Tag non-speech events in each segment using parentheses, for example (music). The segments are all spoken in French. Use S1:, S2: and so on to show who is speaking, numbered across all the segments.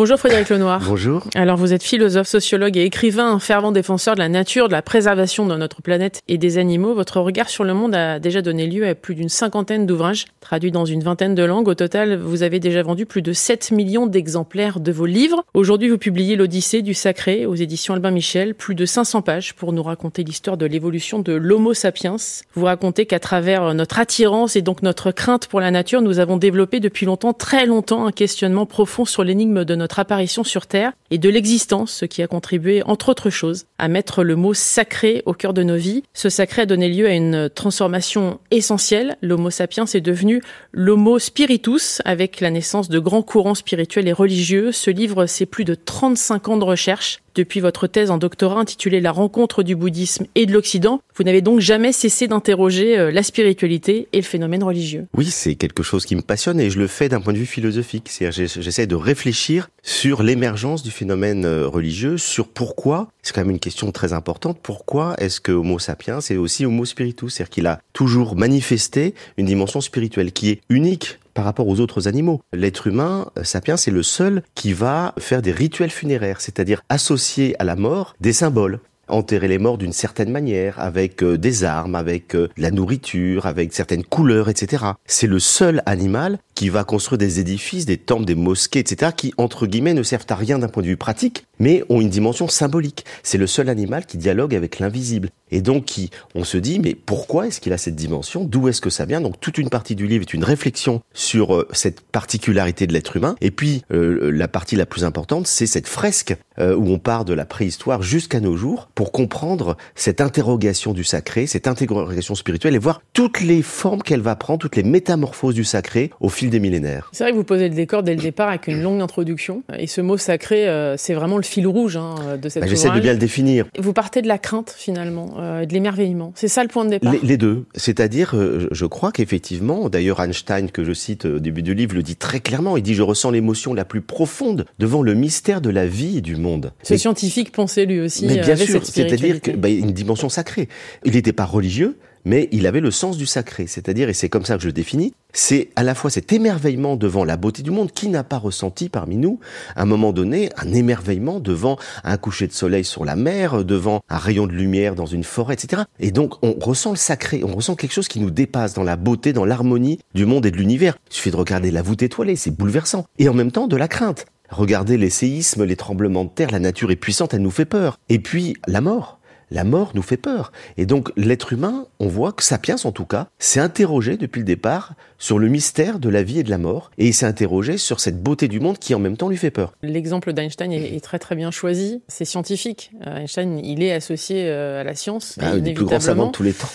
S1: Bonjour Frédéric Lenoir.
S2: Bonjour.
S1: Alors vous êtes philosophe, sociologue et écrivain, un fervent défenseur de la nature, de la préservation de notre planète et des animaux. Votre regard sur le monde a déjà donné lieu à plus d'une cinquantaine d'ouvrages traduits dans une vingtaine de langues. Au total, vous avez déjà vendu plus de 7 millions d'exemplaires de vos livres. Aujourd'hui, vous publiez l'Odyssée du Sacré aux éditions Albin Michel, plus de 500 pages pour nous raconter l'histoire de l'évolution de l'Homo sapiens. Vous racontez qu'à travers notre attirance et donc notre crainte pour la nature, nous avons développé depuis longtemps, très longtemps, un questionnement profond sur l'énigme de notre apparition sur Terre et de l'existence, ce qui a contribué, entre autres choses, à mettre le mot sacré au cœur de nos vies. Ce sacré a donné lieu à une transformation essentielle. L'Homo sapiens est devenu l'Homo spiritus avec la naissance de grands courants spirituels et religieux. Ce livre, c'est plus de 35 ans de recherche depuis votre thèse en doctorat intitulée La rencontre du bouddhisme et de l'Occident, vous n'avez donc jamais cessé d'interroger euh, la spiritualité et le phénomène religieux.
S2: Oui, c'est quelque chose qui me passionne et je le fais d'un point de vue philosophique. C'est-à-dire j'essaie de réfléchir sur l'émergence du phénomène euh, religieux, sur pourquoi, c'est quand même une question très importante, pourquoi est-ce que Homo sapiens est aussi Homo spiritus? C'est-à-dire qu'il a toujours manifesté une dimension spirituelle qui est unique par rapport aux autres animaux. L'être humain, euh, sapiens, c'est le seul qui va faire des rituels funéraires, c'est-à-dire associer à la mort des symboles enterrer les morts d'une certaine manière, avec euh, des armes, avec euh, la nourriture, avec certaines couleurs, etc. C'est le seul animal qui va construire des édifices, des temples, des mosquées, etc., qui, entre guillemets, ne servent à rien d'un point de vue pratique, mais ont une dimension symbolique. C'est le seul animal qui dialogue avec l'invisible. Et donc, qui, on se dit, mais pourquoi est-ce qu'il a cette dimension? D'où est-ce que ça vient? Donc, toute une partie du livre est une réflexion sur euh, cette particularité de l'être humain. Et puis, euh, la partie la plus importante, c'est cette fresque euh, où on part de la préhistoire jusqu'à nos jours pour comprendre cette interrogation du sacré, cette interrogation spirituelle et voir toutes les formes qu'elle va prendre, toutes les métamorphoses du sacré au fil des millénaires.
S1: C'est vrai que vous posez le décor dès le départ avec une longue introduction. Et ce mot sacré, c'est vraiment le fil rouge hein, de cette bah,
S2: J'essaie de bien le définir.
S1: Vous partez de la crainte finalement euh, de l'émerveillement. C'est ça le point de départ.
S2: Les, deux. C'est-à-dire, euh, je crois qu'effectivement, d'ailleurs Einstein, que je cite au début du livre, le dit très clairement. Il dit Je ressens l'émotion la plus profonde devant le mystère de la vie et du monde.
S1: Ce scientifique pensait lui aussi.
S2: Mais bien sûr, c'est-à-dire que bah, une dimension sacrée. Il n'était pas religieux, mais il avait le sens du sacré. C'est-à-dire, et c'est comme ça que je le définis, c'est à la fois cet émerveillement devant la beauté du monde qui n'a pas ressenti parmi nous, à un moment donné, un émerveillement devant un coucher de soleil sur la mer, devant un rayon de lumière dans une forêt, etc. Et donc, on ressent le sacré, on ressent quelque chose qui nous dépasse dans la beauté, dans l'harmonie du monde et de l'univers. Il suffit de regarder la voûte étoilée, c'est bouleversant. Et en même temps, de la crainte. Regardez les séismes, les tremblements de terre, la nature est puissante, elle nous fait peur. Et puis, la mort la mort nous fait peur. Et donc l'être humain, on voit que Sapiens en tout cas, s'est interrogé depuis le départ sur le mystère de la vie et de la mort, et il s'est interrogé sur cette beauté du monde qui en même temps lui fait peur.
S1: L'exemple d'Einstein est, très très bien choisi, c'est scientifique. Euh, Einstein, il est associé euh, à la science,
S2: ah, un des plus grands savants de tous les temps.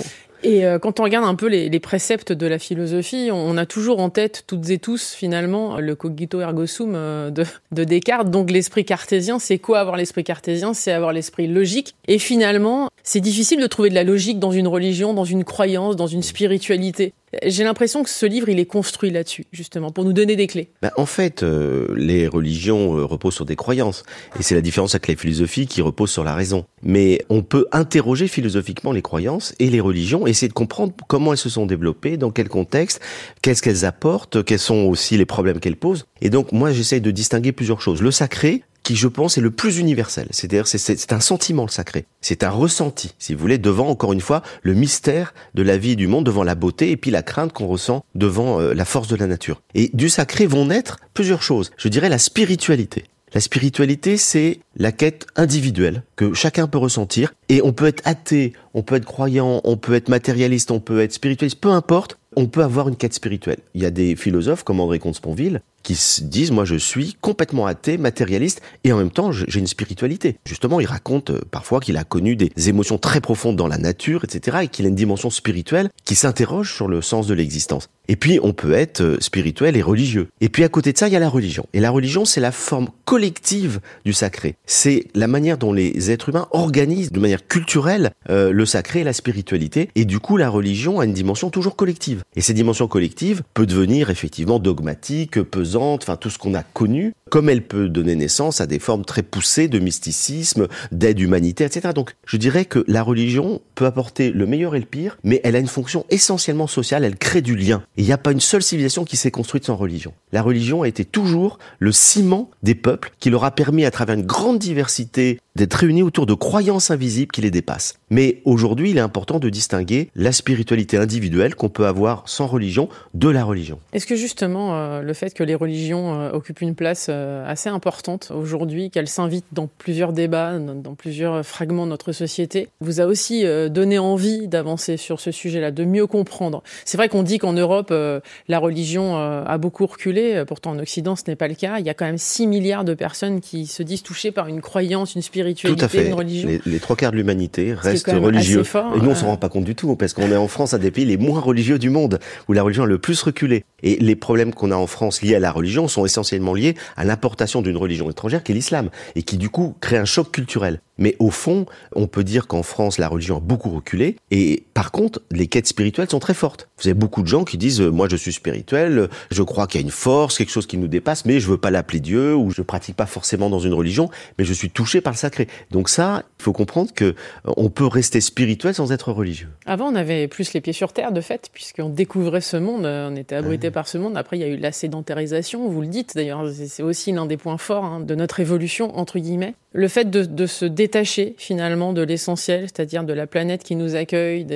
S1: Et euh, quand on regarde un peu les, préceptes de la philosophie, on, a toujours en tête toutes et tous finalement le cogito ergo sum euh, de, de Descartes. Donc l'esprit cartésien, c'est quoi avoir l'esprit cartésien? C'est avoir l'esprit logique. Et finalement, c'est difficile de trouver de la logique dans une religion, dans une croyance, dans une spiritualité. J'ai l'impression que ce livre, il est construit là-dessus, justement, pour nous donner des clés.
S2: Ben, en fait, euh, les religions euh, reposent sur des croyances. Et c'est la différence avec les philosophies qui reposent sur la raison. Mais on peut interroger philosophiquement les croyances et les religions, essayer de comprendre comment elles se sont développées, dans quel contexte, qu'est-ce qu'elles apportent, quels sont aussi les problèmes qu'elles posent. Et donc, moi, j'essaye de distinguer plusieurs choses. Le sacré, qui, je pense, est le plus universel. C'est-à-dire, c'est un sentiment, le sacré. C'est un ressenti, si vous voulez, devant, encore une fois, le mystère de la vie et du monde, devant la beauté et puis la crainte qu'on ressent devant euh, la force de la nature. Et du sacré vont naître plusieurs choses. Je dirais la spiritualité. La spiritualité, c'est la quête individuelle que chacun peut ressentir. Et on peut être athée, on peut être croyant, on peut être matérialiste, on peut être spiritualiste, peu importe, on peut avoir une quête spirituelle. Il y a des philosophes comme André Comte-Sponville qui se disent moi je suis complètement athée, matérialiste et en même temps j'ai une spiritualité. Justement, il raconte euh, parfois qu'il a connu des émotions très profondes dans la nature, etc. et qu'il a une dimension spirituelle qui s'interroge sur le sens de l'existence. Et puis on peut être euh, spirituel et religieux. Et puis à côté de ça, il y a la religion. Et la religion, c'est la forme collective du sacré. C'est la manière dont les êtres humains organisent de manière culturelle euh, le sacré et la spiritualité. Et du coup, la religion a une dimension toujours collective. Et cette dimension collective peut devenir effectivement dogmatique, pesante, enfin tout ce qu'on a connu, comme elle peut donner naissance à des formes très poussées de mysticisme, d'aide humanitaire, etc. Donc je dirais que la religion peut apporter le meilleur et le pire, mais elle a une fonction essentiellement sociale, elle crée du lien. Il n'y a pas une seule civilisation qui s'est construite sans religion. La religion a été toujours le ciment des peuples qui leur a permis à travers une grande diversité d'être réunis autour de croyances invisibles qui les dépassent. Mais aujourd'hui, il est important de distinguer la spiritualité individuelle qu'on peut avoir sans religion de la religion.
S1: Est-ce que justement euh, le fait que les religions euh, occupent une place euh, assez importante aujourd'hui, qu'elles s'invitent dans plusieurs débats, dans plusieurs fragments de notre société, vous a aussi donné envie d'avancer sur ce sujet-là, de mieux comprendre? C'est vrai qu'on dit qu'en Europe, la religion a beaucoup reculé, pourtant en Occident ce n'est pas le cas. Il y a quand même 6 milliards de personnes qui se disent touchées par une croyance, une spiritualité,
S2: Tout à fait.
S1: une religion.
S2: Les, trois quarts de l'humanité restent religieux. et nous on s'en rend pas compte du tout, parce qu'on est en France, un des pays les moins religieux du monde, où la religion a le plus reculé. Et les problèmes qu'on a en France liés à la religion sont essentiellement liés à l'importation d'une religion étrangère qui est l'islam, et qui du coup crée un choc culturel. Mais au fond, on peut dire qu'en France, la religion a beaucoup reculé. Et par contre, les quêtes spirituelles sont très fortes. Vous avez beaucoup de gens qui disent, euh, moi je suis spirituel, je crois qu'il y a une force, quelque chose qui nous dépasse, mais je veux pas l'appeler Dieu, ou je pratique pas forcément dans une religion, mais je suis touché par le sacré. Donc ça, il faut comprendre que euh, on peut rester spirituel sans être religieux.
S1: Avant, on avait plus les pieds sur terre, de fait, puisqu'on découvrait ce monde, euh, on était abrité par ce monde. Après, il y a eu la sédentarisation, vous le dites d'ailleurs, c'est aussi l'un des points forts hein, de notre évolution, entre guillemets. Le fait de, se détacher finalement de l'essentiel, c'est-à-dire de la planète qui nous accueille,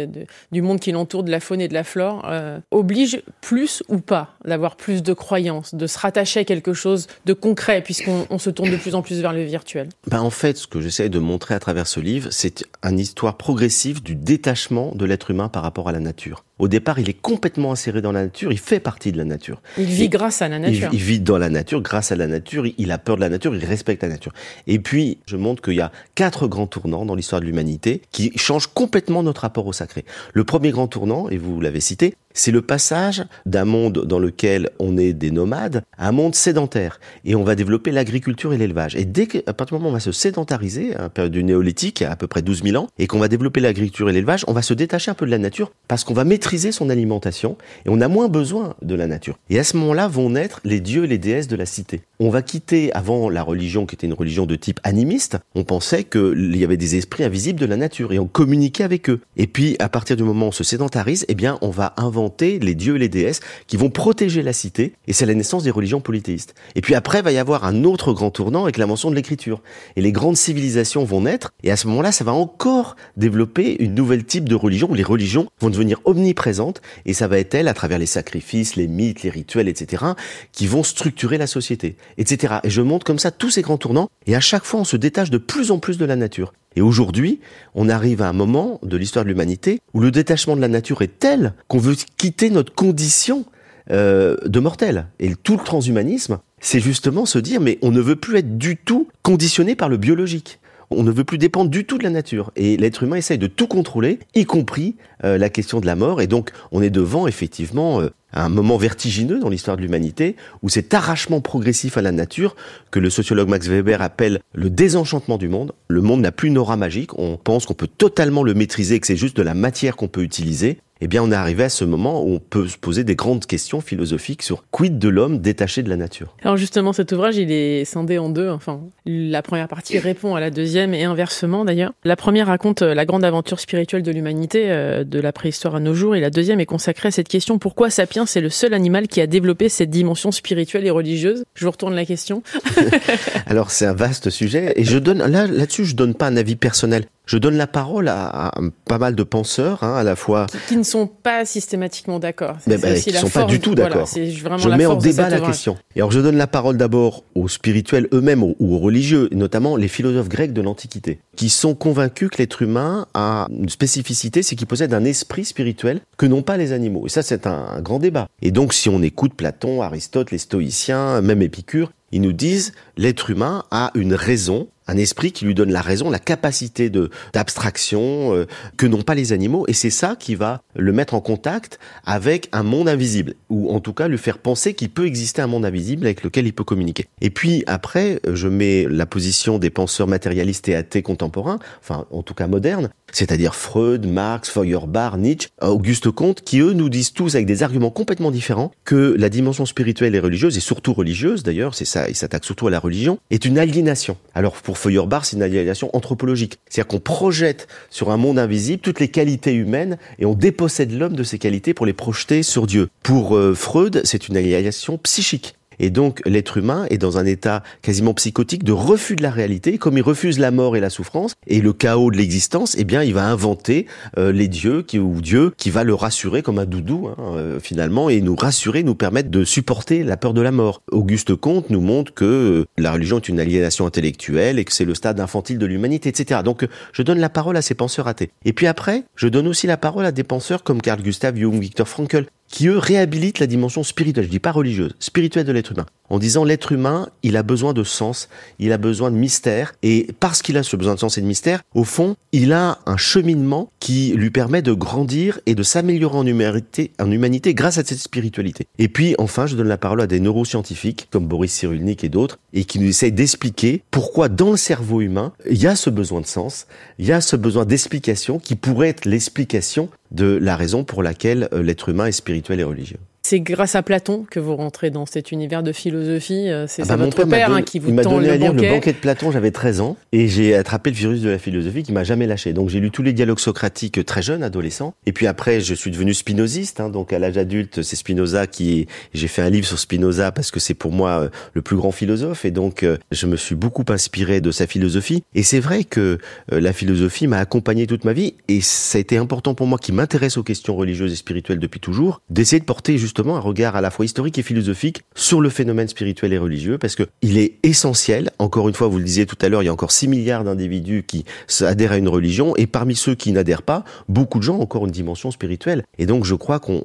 S1: du monde qui l'entoure, de la faune et de la flore, euh, oblige plus ou pas d'avoir plus de croyances, de se rattacher à quelque chose de concret, puisqu'on se tourne de plus en plus vers le virtuel
S2: ben En fait, ce que j'essaie de montrer à travers ce livre, c'est une histoire progressive du détachement de l'être humain par rapport à la nature. Au départ, il est complètement inséré dans la nature, il fait partie de la nature.
S1: Il vit grâce à la nature.
S2: Il, vit dans la nature, grâce à la nature, il a peur de la nature, il respecte la nature. Et puis, je montre qu'il y a quatre grands tournants dans l'histoire de l'humanité qui changent complètement notre rapport au sacré. Le premier grand tournant, et vous l'avez cité, c'est le passage d'un monde dans lequel on est des nomades à un monde sédentaire. Et on va développer l'agriculture et l'élevage. Et dès qu'à partir du moment où on va se sédentariser, à la période du néolithique, à peu près 12 000 ans, et qu'on va développer l'agriculture et l'élevage, on va se détacher un peu de la nature parce qu'on va maîtriser son alimentation et on a moins besoin de la nature. Et à ce moment-là vont naître les dieux et les déesses de la cité. On va quitter avant la religion qui était une religion de type animiste. On pensait qu'il y avait des esprits invisibles de la nature et on communiquait avec eux. Et puis à partir du moment où on se sédentarise, eh bien on va inventer les dieux et les déesses qui vont protéger la cité, et c'est la naissance des religions polythéistes. Et puis après, va y avoir un autre grand tournant avec l'invention de l'écriture. Et les grandes civilisations vont naître, et à ce moment-là, ça va encore développer une nouvelle type de religion, où les religions vont devenir omniprésentes, et ça va être elles, à travers les sacrifices, les mythes, les rituels, etc., qui vont structurer la société, etc. Et je montre comme ça tous ces grands tournants, et à chaque fois, on se détache de plus en plus de la nature. Et aujourd'hui, on arrive à un moment de l'histoire de l'humanité où le détachement de la nature est tel qu'on veut quitter notre condition euh, de mortel. Et tout le transhumanisme, c'est justement se dire, mais on ne veut plus être du tout conditionné par le biologique. On ne veut plus dépendre du tout de la nature. Et l'être humain essaye de tout contrôler, y compris euh, la question de la mort. Et donc, on est devant, effectivement, euh, un moment vertigineux dans l'histoire de l'humanité, où cet arrachement progressif à la nature, que le sociologue Max Weber appelle le désenchantement du monde, le monde n'a plus une aura magique, on pense qu'on peut totalement le maîtriser, que c'est juste de la matière qu'on peut utiliser, eh bien on est arrivé à ce moment où on peut se poser des grandes questions philosophiques sur quid de l'homme détaché de la nature.
S1: Alors justement, cet ouvrage, il est scindé en deux. Enfin, la première partie (coughs) répond à la deuxième et inversement d'ailleurs. La première raconte euh, la grande aventure spirituelle de l'humanité, euh, de la préhistoire à nos jours, et la deuxième est consacrée à cette question pourquoi Sapiens est le seul animal qui a développé cette dimension spirituelle et religieuse? Je vous retourne la question. (laughs) (laughs)
S2: Alors c'est un vaste sujet et je donne là là-dessus je donne pas un avis personnel je donne la parole à, pas mal de penseurs, hein, à la fois
S1: qui, ne sont pas systématiquement d'accord.
S2: Mais ben, qui ne sont pas du tout d'accord. je mets en débat la question. Et alors je donne la parole d'abord aux spirituels eux-mêmes ou aux religieux, notamment les philosophes grecs de l'Antiquité, qui sont convaincus que l'être humain a une spécificité, c'est qu'il possède un esprit spirituel que n'ont pas les animaux. Et ça, c'est un, un grand débat. Et donc, si on écoute Platon, Aristote, les stoïciens, même Épicure, Ils nous disent l'être humain a une raison un esprit qui lui donne la raison, la capacité de d'abstraction euh, que n'ont pas les animaux, et c'est ça qui va le mettre en contact avec un monde invisible, ou en tout cas lui faire penser qu'il peut exister un monde invisible avec lequel il peut communiquer. Et puis après, je mets la position des penseurs matérialistes et athées contemporains, enfin en tout cas modernes, c'est-à-dire Freud, Marx, Feuerbach, Nietzsche, Auguste Comte, qui eux nous disent tous avec des arguments complètement différents que la dimension spirituelle et religieuse, et surtout religieuse d'ailleurs, c'est ça, il s'attaque surtout à la religion, est une aliénation. Alors pour Feuerbach, c'est une aliénation anthropologique. C'est-à-dire qu'on projette sur un monde invisible toutes les qualités humaines et on dépossède l'homme de ses qualités pour les projeter sur Dieu. Pour euh, Freud, c'est une aliénation psychique. Et donc l'être humain est dans un état quasiment psychotique de refus de la réalité. Comme il refuse la mort et la souffrance et le chaos de l'existence, eh bien il va inventer euh, les dieux qui, ou Dieu qui va le rassurer comme un doudou hein, euh, finalement et nous rassurer, nous permettre de supporter la peur de la mort. Auguste Comte nous montre que euh, la religion est une aliénation intellectuelle et que c'est le stade infantile de l'humanité, etc. Donc je donne la parole à ces penseurs athées. Et puis après, je donne aussi la parole à des penseurs comme Carl Gustav Jung, Viktor Frankl, qui eux réhabilitent la dimension spirituelle, je dis pas religieuse, spirituelle de l'être humain, en disant l'être humain, il a besoin de sens, il a besoin de mystère, et parce qu'il a ce besoin de sens et de mystère, au fond, il a un cheminement qui lui permet de grandir et de s'améliorer en humanité, grâce à cette spiritualité. Et puis enfin, je donne la parole à des neuroscientifiques comme Boris Cyrulnik et d'autres, et qui nous essayent d'expliquer pourquoi dans le cerveau humain, il y a ce besoin de sens, il y a ce besoin d'explication qui pourrait être l'explication de la raison pour laquelle euh, l'être humain est spirituel et religieux.
S1: C'est grâce à Platon que vous rentrez dans cet univers de philosophie. Euh, c'est ah bah votre père, hein, qui vous
S2: il
S1: tend
S2: donné
S1: le
S2: à lire
S1: banquet.
S2: le banquet de Platon, j'avais 13 ans, et j'ai attrapé le virus de la philosophie qui m'a jamais lâché. Donc j'ai lu tous les dialogues socratiques très jeune, adolescent. Et puis après, je suis devenu spinoziste. Hein, donc à l'âge adulte, c'est Spinoza qui... J'ai fait un livre sur Spinoza parce que c'est pour moi euh, le plus grand philosophe. Et donc euh, je me suis beaucoup inspiré de sa philosophie. Et c'est vrai que la philosophie m'a accompagné toute ma vie. Et ça a été important pour moi qui m'intéresse aux questions religieuses et spirituelles depuis toujours, d'essayer de porter justement un regard à la fois historique et philosophique sur le phénomène spirituel et religieux parce que il est essentiel. Encore une fois, vous le disiez tout à l'heure, il y a encore 6 milliards d'individus qui adhèrent à une religion et parmi ceux qui n'adhèrent pas, beaucoup de gens ont encore une dimension spirituelle. Et donc, je crois qu'on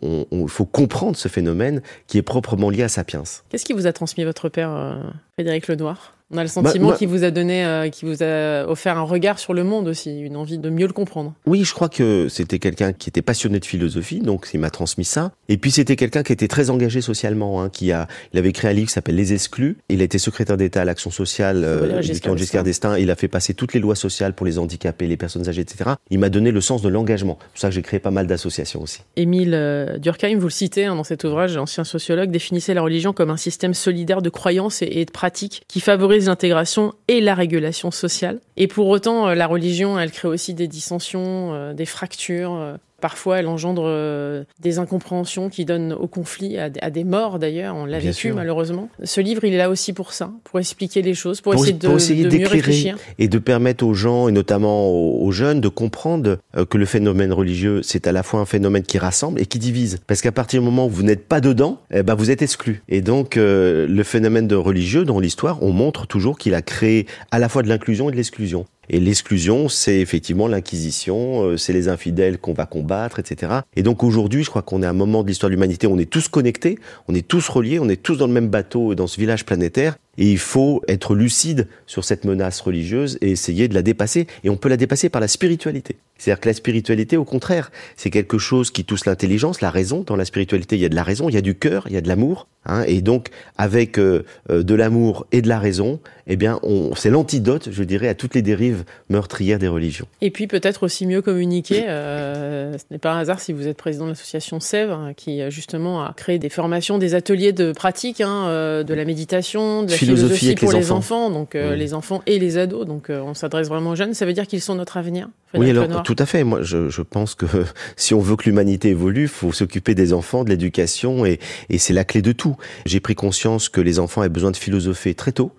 S2: faut comprendre ce phénomène qui est proprement lié à Sapiens.
S1: Qu'est-ce qui vous a transmis votre père, euh, Frédéric Lenoir? On a le sentiment bah, qu'il vous a donné, euh, qu'il vous a offert un regard sur le monde aussi, une envie de mieux le comprendre.
S2: Oui, je crois que c'était quelqu'un qui était passionné de philosophie, donc il m'a transmis ça. Et puis c'était quelqu'un qui était très engagé socialement, hein, qui a, il avait créé un livre qui s'appelle Les Exclus. Il a été secrétaire d'État à l'action sociale euh, du Giscard, Giscard d'Estaing. Il a fait passer toutes les lois sociales pour les handicapés, les personnes âgées, etc. Il m'a donné le sens de l'engagement. C'est pour ça que j'ai créé pas mal d'associations aussi.
S1: Émile euh, Durkheim, vous le citez hein, dans cet ouvrage, ancien sociologue, définissait la religion comme un système solidaire de croyances et, et de pratiques qui favorise l'intégration et la régulation sociale. Et pour autant, euh, la religion, elle crée aussi des dissensions, euh, des fractures, euh, Parfois, elle engendre euh, des incompréhensions qui donnent au conflit, à, des morts d'ailleurs. On l'a vécu sûr. malheureusement. Ce livre, il est là aussi pour ça, pour expliquer les choses, pour, essayer de,
S2: pour essayer
S1: de mieux réfléchir.
S2: Et de permettre aux gens, et notamment aux, jeunes, de comprendre euh, que le phénomène religieux, c'est à la fois un phénomène qui rassemble et qui divise. Parce qu'à partir du moment où vous n'êtes pas dedans, eh ben vous êtes exclu. Et donc, euh, le phénomène de religieux, dans l'histoire, on montre toujours qu'il a créé à la fois de l'inclusion et de l'exclusion. Et l'exclusion, c'est effectivement l'inquisition, euh, c'est les infidèles qu'on va combattre, etc. Et donc aujourd'hui, je crois qu'on est à un moment de l'histoire de l'humanité on est tous connectés, on est tous reliés, on est tous dans le même bateau, dans ce village planétaire. Et il faut être lucide sur cette menace religieuse et essayer de la dépasser. Et on peut la dépasser par la spiritualité. C'est-à-dire que la spiritualité, au contraire, c'est quelque chose qui touche l'intelligence, la raison. Dans la spiritualité, il y a de la raison, il y a du cœur, il y a de l'amour. Hein, et donc, avec euh, euh, de l'amour et de la raison, eh bien, c'est l'antidote, je dirais, à toutes les dérives meurtrières des religions.
S1: Et puis peut-être aussi mieux communiquer. Euh, ce n'est pas un hasard si vous êtes président de l'association Sèvres, hein, qui justement a créé des formations, des ateliers de pratique, hein, de la méditation, de la philosophie, pour les enfants. donc les enfants et les ados. Donc on s'adresse vraiment aux jeunes. Ça veut dire qu'ils sont notre avenir.
S2: Oui, alors tout à fait. Moi, je, je pense que (laughs) si on veut que l'humanité évolue, faut s'occuper des enfants, de l'éducation, et, et c'est la clé de tout. J'ai pris conscience que les enfants avaient besoin de philosopher très tôt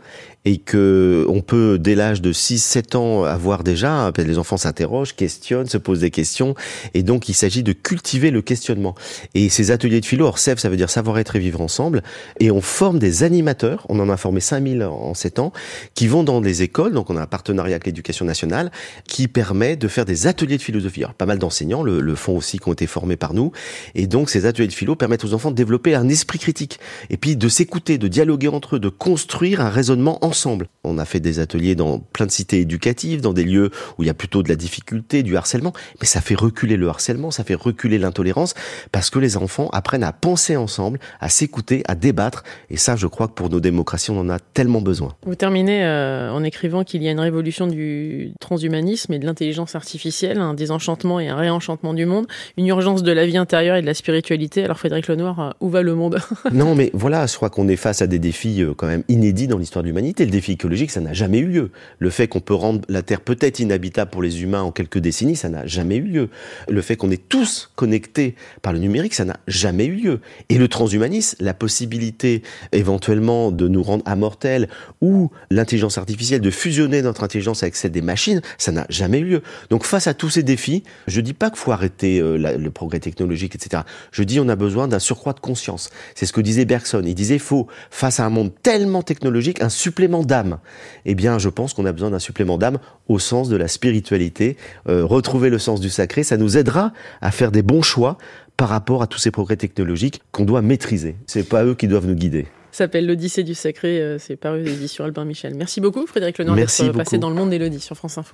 S2: et que on peut dès l'âge de 6 7 ans avoir déjà les enfants s'interrogent, questionnent, se posent des questions et donc il s'agit de cultiver le questionnement. Et ces ateliers de philo, ORCEV, ça veut dire savoir être et vivre ensemble et on forme des animateurs, on en a formé 5000 en 7 ans qui vont dans les écoles, donc on a un partenariat avec l'éducation nationale qui permet de faire des ateliers de philosophie. Alors, pas mal d'enseignants le, le font aussi qui ont été formés par nous et donc ces ateliers de philo permettent aux enfants de développer un esprit critique et puis de s'écouter, de dialoguer entre eux, de construire un raisonnement ensemble. On a fait des ateliers dans plein de cités éducatives, dans des lieux où il y a plutôt de la difficulté, du harcèlement, mais ça fait reculer le harcèlement, ça fait reculer l'intolérance, parce que les enfants apprennent à penser ensemble, à s'écouter, à débattre, et ça, je crois que pour nos démocraties, on en a tellement besoin.
S1: Vous terminez euh, en écrivant qu'il y a une révolution du transhumanisme et de l'intelligence artificielle, un désenchantement et un réenchantement du monde, une urgence de la vie intérieure et de la spiritualité. Alors Frédéric Lenoir, euh, où va le monde? (laughs)
S2: Non, mais voilà, je crois qu'on est face à des défis euh, quand même inédits dans l'histoire de l'humanité. Le défi écologique, ça n'a jamais eu lieu. Le fait qu'on peut rendre la Terre peut-être inhabitable pour les humains en quelques décennies, ça n'a jamais eu lieu. Le fait qu'on est tous connectés par le numérique, ça n'a jamais eu lieu. Et le transhumanisme, la possibilité éventuellement de nous rendre immortels ou l'intelligence artificielle de fusionner notre intelligence avec celle des machines, ça n'a jamais eu lieu. Donc face à tous ces défis, je dis pas qu'il faut arrêter euh, le progrès technologique, etc. Je dis on a besoin d'un surcroît de conscience. C'est ce que disait Bergson. Il disait faut face à un monde tellement technologique un supplément d'âme. Eh bien, je pense qu'on a besoin d'un supplément d'âme au sens de la spiritualité. Euh, retrouver le sens du sacré, ça nous aidera à faire des bons choix par rapport à tous ces progrès technologiques qu'on doit maîtriser. C'est pas eux qui doivent nous guider
S1: s'appelle L'Odyssée du Sacré. Euh, c'est paru aux éditions Albin Michel. Merci beaucoup, Frédéric Lenoir, d'être passé dans le monde d'Élodie sur France Info.